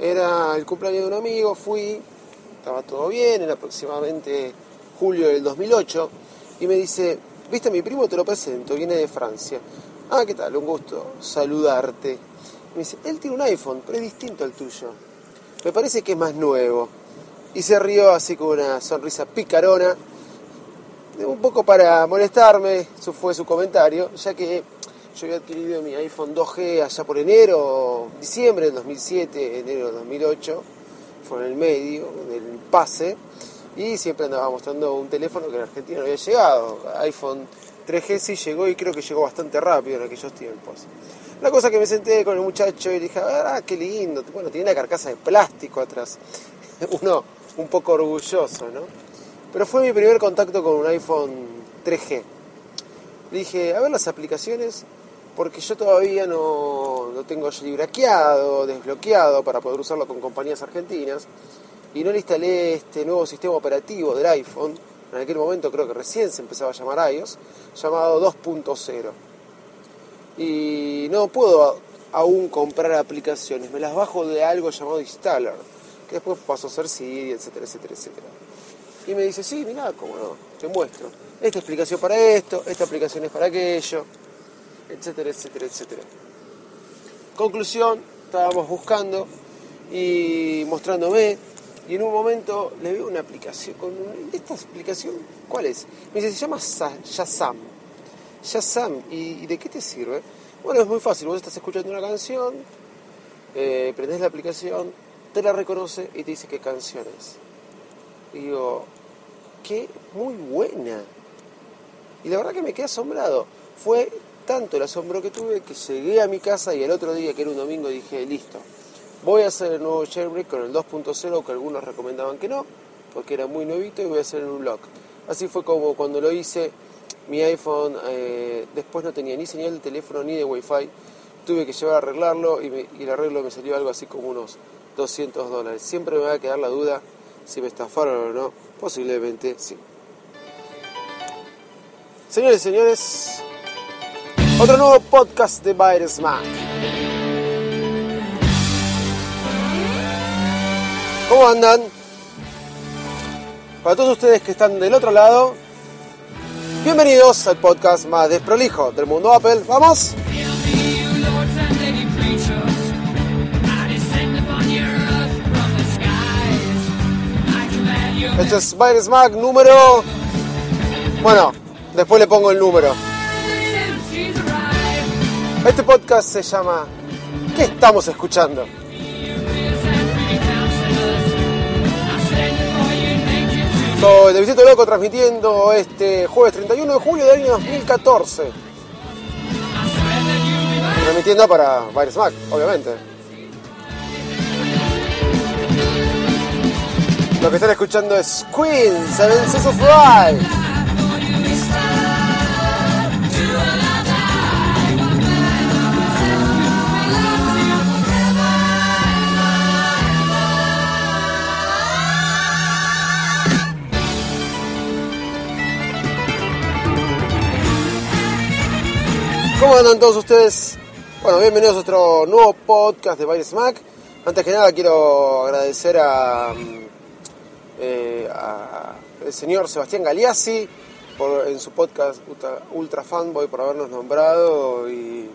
Era el cumpleaños de un amigo, fui, estaba todo bien, era aproximadamente julio del 2008, y me dice, viste, mi primo te lo presento, viene de Francia. Ah, ¿qué tal? Un gusto saludarte. Me dice, él tiene un iPhone, pero es distinto al tuyo. Me parece que es más nuevo. Y se rió así con una sonrisa picarona, un poco para molestarme, eso fue su comentario, ya que yo había adquirido mi iPhone 2G allá por enero, diciembre del 2007, enero del 2008, fue en el medio del pase, y siempre andaba mostrando un teléfono que en Argentina no había llegado. iPhone 3G sí llegó y creo que llegó bastante rápido en aquellos tiempos. La cosa que me senté con el muchacho y dije, ah, qué lindo, bueno, tiene una carcasa de plástico atrás. Uno un poco orgulloso, ¿no? Pero fue mi primer contacto con un iPhone 3G. Le dije, a ver las aplicaciones, porque yo todavía no, no tengo librequeado, desbloqueado para poder usarlo con compañías argentinas. Y no le instalé este nuevo sistema operativo del iPhone, en aquel momento creo que recién se empezaba a llamar iOS, llamado 2.0. Y no puedo aún comprar aplicaciones, me las bajo de algo llamado Installer, que después pasó a ser CD, etcétera, etcétera. Y me dice, sí, mira, cómo no, te muestro. Esta explicación para esto, esta aplicación es para aquello etcétera, etcétera, etcétera. Conclusión, estábamos buscando y mostrándome y en un momento le veo una aplicación, con esta aplicación, ¿cuál es? Me dice, se llama Shazam. Shazam, ¿y de qué te sirve? Bueno, es muy fácil, vos estás escuchando una canción, eh, prendés la aplicación, te la reconoce y te dice qué canción es. Y digo, qué muy buena. Y la verdad que me quedé asombrado. Fue tanto el asombro que tuve que llegué a mi casa y el otro día, que era un domingo, dije, listo, voy a hacer el nuevo jailbreak con el 2.0, que algunos recomendaban que no, porque era muy nuevito, y voy a hacer un lock. Así fue como cuando lo hice, mi iPhone eh, después no tenía ni señal de teléfono ni de wifi, tuve que llevar a arreglarlo y, y el arreglo me salió algo así como unos 200 dólares. Siempre me va a quedar la duda si me estafaron o no, posiblemente sí. Señores y señores, otro nuevo podcast de Virus Mac. ¿Cómo andan? Para todos ustedes que están del otro lado, bienvenidos al podcast más desprolijo del mundo Apple. ¡Vamos! Este es Virus Mac número... Bueno, después le pongo el número. Este podcast se llama ¿Qué estamos escuchando? Soy de Visito Loco transmitiendo este jueves 31 de julio del año 2014. Transmitiendo para Virus Mac, obviamente. Lo que están escuchando es Queen, Seven Seas of Ride. ¿Cómo andan todos ustedes? Bueno, bienvenidos a otro nuevo podcast de Baile Smack. Antes que nada quiero agradecer a, mm, eh, el señor Sebastián Galeazzi por, en su podcast Ultra, Fanboy por habernos nombrado y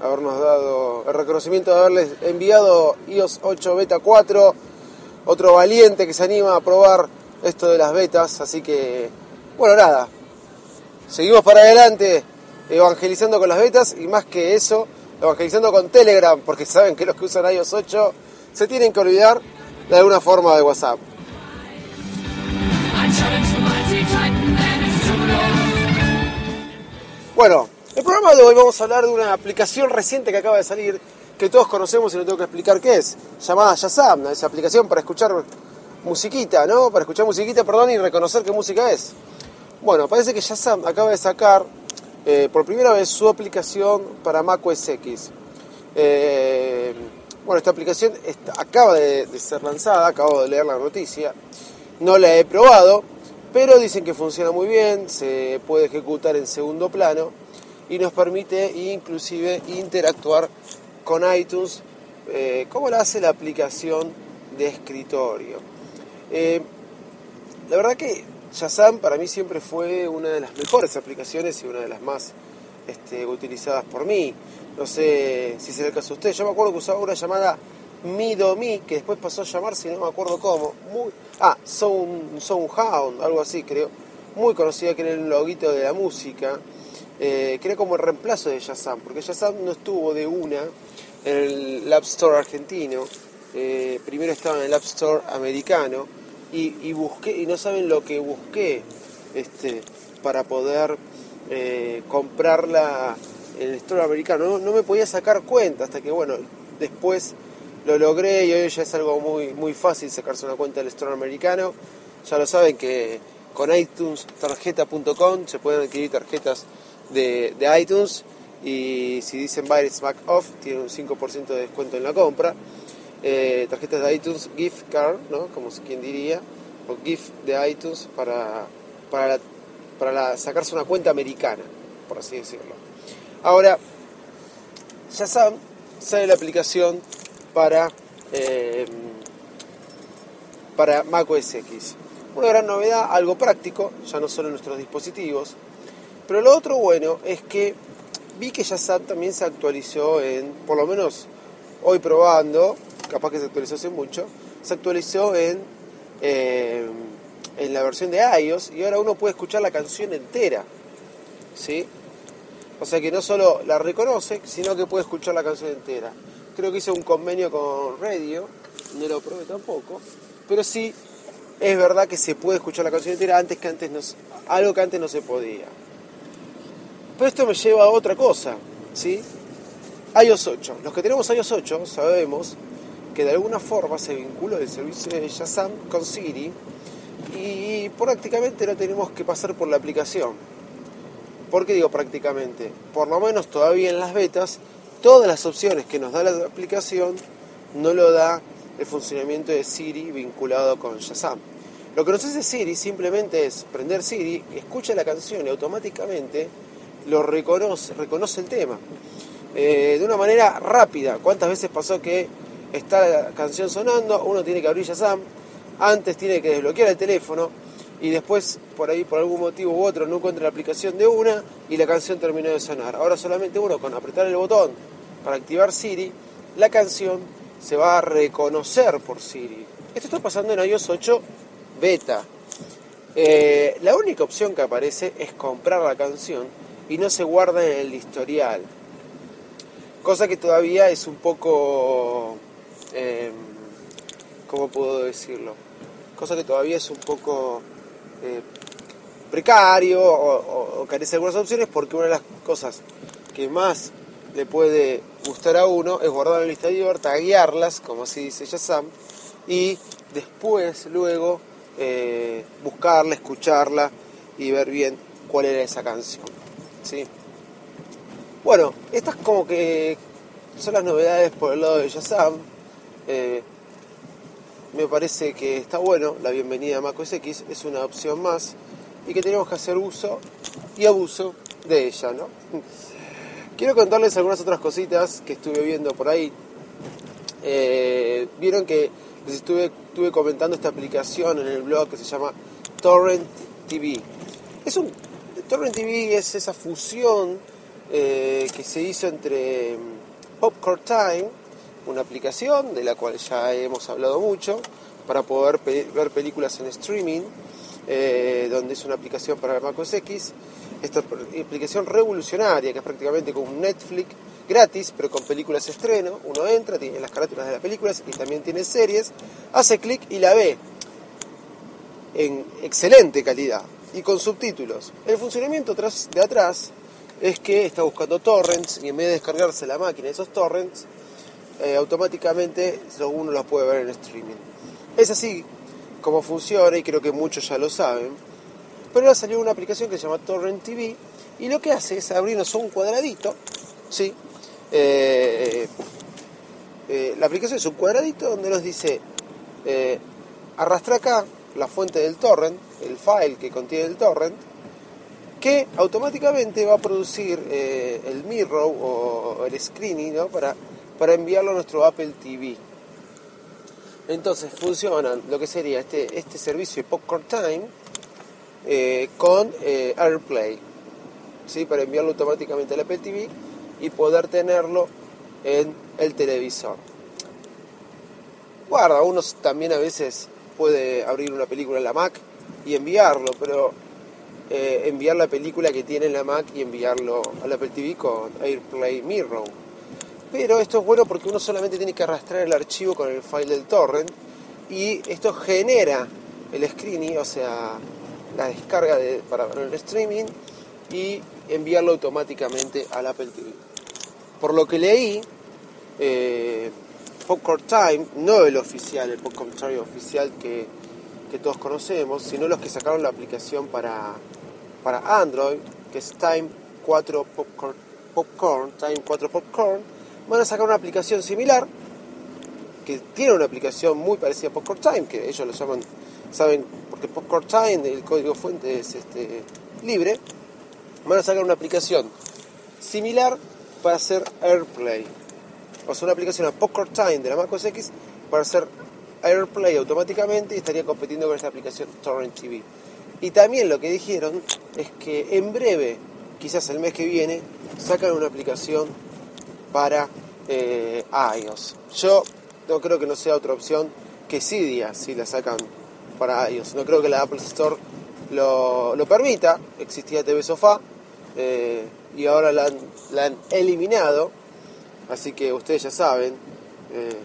habernos dado el reconocimiento de haberles enviado iOS 8 Beta 4, otro valiente que se anima a probar esto de las betas, así que, bueno, nada, seguimos para adelante evangelizando con las betas y más que eso, evangelizando con Telegram, porque saben que los que usan iOS 8 se tienen que olvidar de alguna forma de WhatsApp. Bueno, el programa de hoy vamos a hablar de una aplicación reciente que acaba de salir que todos conocemos y no tengo que explicar qué es, llamada Shazam, esa aplicación para escuchar musiquita, ¿no? Para escuchar musiquita, perdón, y reconocer qué música es. Bueno, parece que Shazam acaba de sacar eh, por primera vez su aplicación para Mac OS X. Eh, bueno, esta aplicación acaba de, de, ser lanzada, acabo de leer la noticia, no la he probado, pero dicen que funciona muy bien, se puede ejecutar en segundo plano y nos permite inclusive interactuar con iTunes eh, como lo hace la aplicación de escritorio. Eh, la verdad que Shazam para mí siempre fue una de las mejores aplicaciones y una de las más este, utilizadas por mí. No sé si será el caso de usted. Yo me acuerdo que usaba una llamada Midomi, que después pasó a llamarse, no me acuerdo cómo. Muy, ah, Sound, Soundhound, algo así creo. Muy conocida que era el loguito de la música. Eh, que era como el reemplazo de Shazam, porque Shazam no estuvo de una en el App Store argentino, eh, primero estaba en el App Store americano y, busqué, y no saben lo que busqué este, para poder eh, comprarla en el Store americano. No, me podía sacar cuenta hasta que, bueno, después lo logré y hoy ya es algo muy, muy fácil sacarse una cuenta del Store americano. Ya lo saben que con iTunes tarjeta.com se pueden adquirir tarjetas de, de iTunes y si dicen Buy Mac Off tiene un 5% de descuento en la compra. Eh, tarjetas de iTunes gift card, ¿no? como quien diría, o gift de iTunes para, para, para sacarse una cuenta americana, por así decirlo. Ahora, saben, sale la aplicación para, eh, para Mac OS X. Una gran novedad, algo práctico, ya no solo en nuestros dispositivos, pero lo otro bueno es que vi que ya también se actualizó en, por lo menos hoy probando, capaz que se actualizó hace mucho, se actualizó en, eh, en la versión de iOS y ahora uno puede escuchar la canción entera. ¿Sí? O sea que no solo la reconoce, sino que puede escuchar la canción entera. Creo que hice un convenio con Radio, no lo probé tampoco, pero sí es verdad que se puede escuchar la canción entera antes que antes no, algo que antes no se podía. Pero esto me lleva a otra cosa, ¿sí? iOS 8. Los que tenemos iOS 8 sabemos que de alguna forma se vinculó el servicio de Shazam con Siri y prácticamente no tenemos que pasar por la aplicación. ¿Por qué digo prácticamente? Por lo menos todavía en las betas, todas las opciones que nos da la aplicación no lo da el funcionamiento de Siri vinculado con Shazam. Lo que nos hace Siri simplemente es prender Siri, escucha la canción y automáticamente lo reconoce, reconoce el tema. Eh, de una manera rápida. ¿Cuántas veces pasó que está la canción sonando, uno tiene que abrir Shazam, antes tiene que desbloquear el teléfono y después por ahí por algún motivo u otro no encuentra la aplicación de una y la canción terminó de sonar. Ahora solamente uno con apretar el botón para activar Siri, la canción se va a reconocer por Siri. Esto está pasando en iOS 8 beta. Eh, la única opción que aparece es comprar la canción y no se guarda en el historial. Cosa que todavía es un poco... Eh, ¿Cómo puedo decirlo? Cosa que todavía es un poco eh, precario o, carece de algunas opciones porque una de las cosas que más le puede gustar a uno es guardar la lista de taguearlas, como así dice Shazam, y después, luego, eh, buscarla, escucharla y ver bien cuál era esa canción. ¿sí? Bueno, estas como que son las novedades por el lado de Shazam. Eh, me parece que está bueno, la bienvenida a macOS X es una opción más y que tenemos que hacer uso y abuso de ella, ¿no? Quiero contarles algunas otras cositas que estuve viendo por ahí. Eh, vieron que les estuve, estuve comentando esta aplicación en el blog que se llama Torrent TV. Es un Torrent TV es esa fusión eh, que se hizo entre mm, Popcorn Time, una aplicación de la cual ya hemos hablado mucho, para poder ver películas en streaming, eh, donde es una aplicación para Mac OS X. Esta aplicación revolucionaria, que es prácticamente como un Netflix gratis, pero con películas estreno. Uno entra, tiene las carátulas de las películas y también tiene series, hace clic y la ve en excelente calidad y con subtítulos. El funcionamiento de atrás es que está buscando torrents y en vez de descargarse la máquina de esos torrents, eh, automáticamente uno lo puede ver en streaming. Es así como funciona y creo que muchos ya lo saben. Pero ahora salió una aplicación que se llama Torrent TV y lo que hace es abrirnos un cuadradito, ¿sí? Eh, eh, la aplicación es un cuadradito donde nos dice arrastra acá la fuente del torrent, el file que contiene el torrent, que automáticamente va a producir el mirror o el screening para para enviarlo a nuestro Apple TV. Entonces funcionan lo que sería este, este servicio de Popcorn Time eh, con eh, AirPlay, ¿sí? para enviarlo automáticamente al Apple TV y poder tenerlo en el televisor. Guarda, uno también a veces puede abrir una película en la Mac y enviarlo, pero eh, enviar la película que tiene en la Mac y enviarlo al Apple TV con AirPlay Mirror pero esto es bueno porque uno solamente tiene que arrastrar el archivo con el file del torrent y esto genera el screening, o sea, la descarga de, para el streaming y enviarlo automáticamente al Apple TV. Por lo que leí, eh, Popcorn Time, no el oficial, el Popcorn Time oficial que, que, todos conocemos, sino los que sacaron la aplicación para, para Android, que es Time 4 Popcorn, Popcorn, Time 4 Popcorn, van a sacar una aplicación similar, que tiene una aplicación muy parecida a Popcorn Time, que ellos lo llaman, saben, porque Popcorn Time, el código fuente es este, libre, van a sacar una aplicación similar para hacer AirPlay. O sea, una aplicación a Popcorn Time de la Mac OS X para hacer AirPlay automáticamente y estaría compitiendo con esta aplicación Torrent TV. Y también lo que dijeron es que en breve, quizás el mes que viene, sacan una aplicación para eh, iOS. Yo no creo que no sea otra opción que Cydia si la sacan para iOS. No creo que la Apple Store lo, permita. Existía TV Sofá eh, y ahora la han, eliminado. Así que ustedes ya saben, eh,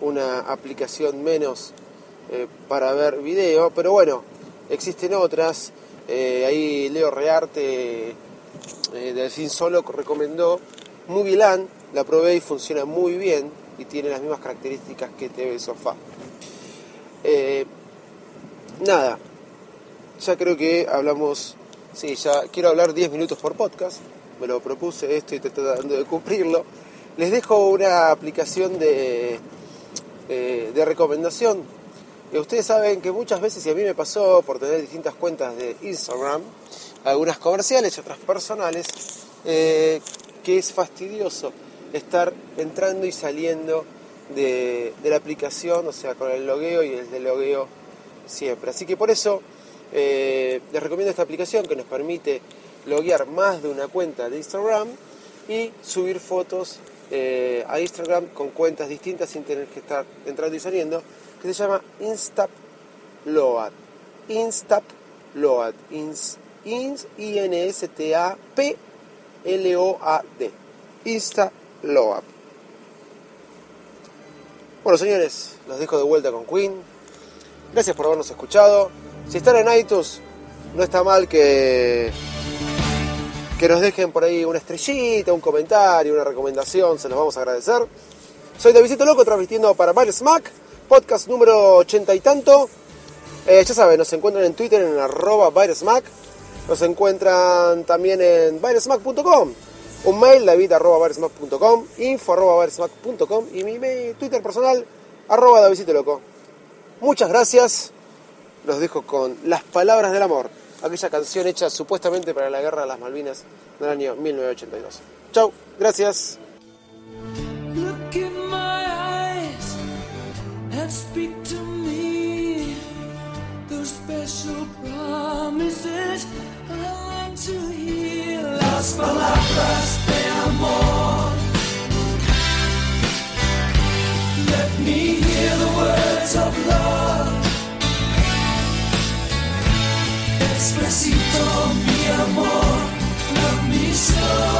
una aplicación menos para ver video. Pero bueno, existen otras. ahí Leo Rearte del Fin Solo recomendó Movieland la probé y funciona muy bien y tiene las mismas características que TV Sofá. Eh, nada, ya creo que hablamos, sí, ya quiero hablar 10 minutos por podcast, me lo propuse esto y tratando de cumplirlo. Les dejo una aplicación de, eh, de recomendación. Y ustedes saben que muchas veces, y a mí me pasó por tener distintas cuentas de Instagram, algunas comerciales y otras personales, eh, que es fastidioso estar entrando y saliendo de, la aplicación, o sea, con el logueo y el logueo siempre. Así que por eso eh, les recomiendo esta aplicación que nos permite loguear más de una cuenta de Instagram y subir fotos eh, a Instagram con cuentas distintas sin tener que estar entrando y saliendo, que se llama Instap Load. Instap Load. I-N-S-T-A-P-L-O-A-D. Insta Low Bueno, señores, los dejo de vuelta con Queen. Gracias por habernos escuchado. Si están en iTunes, no está mal que, que nos dejen por ahí una estrellita, un comentario, una recomendación, se los vamos a agradecer. Soy Davidito Loco, transmitiendo para Mac, podcast número ochenta y tanto. Eh, ya saben, nos encuentran en Twitter en arroba VirusMac. Nos encuentran también en virusmac.com un mail david.baresmac.com, info.baresmac.com y mi Twitter personal arroba Loco. Muchas gracias. Los dejo con Las Palabras del Amor, aquella canción hecha supuestamente para la Guerra de las Malvinas del año 1982. Chau, gracias. Las palabras de amor. Let me hear the words of love. Despacito, mi amor, love me so.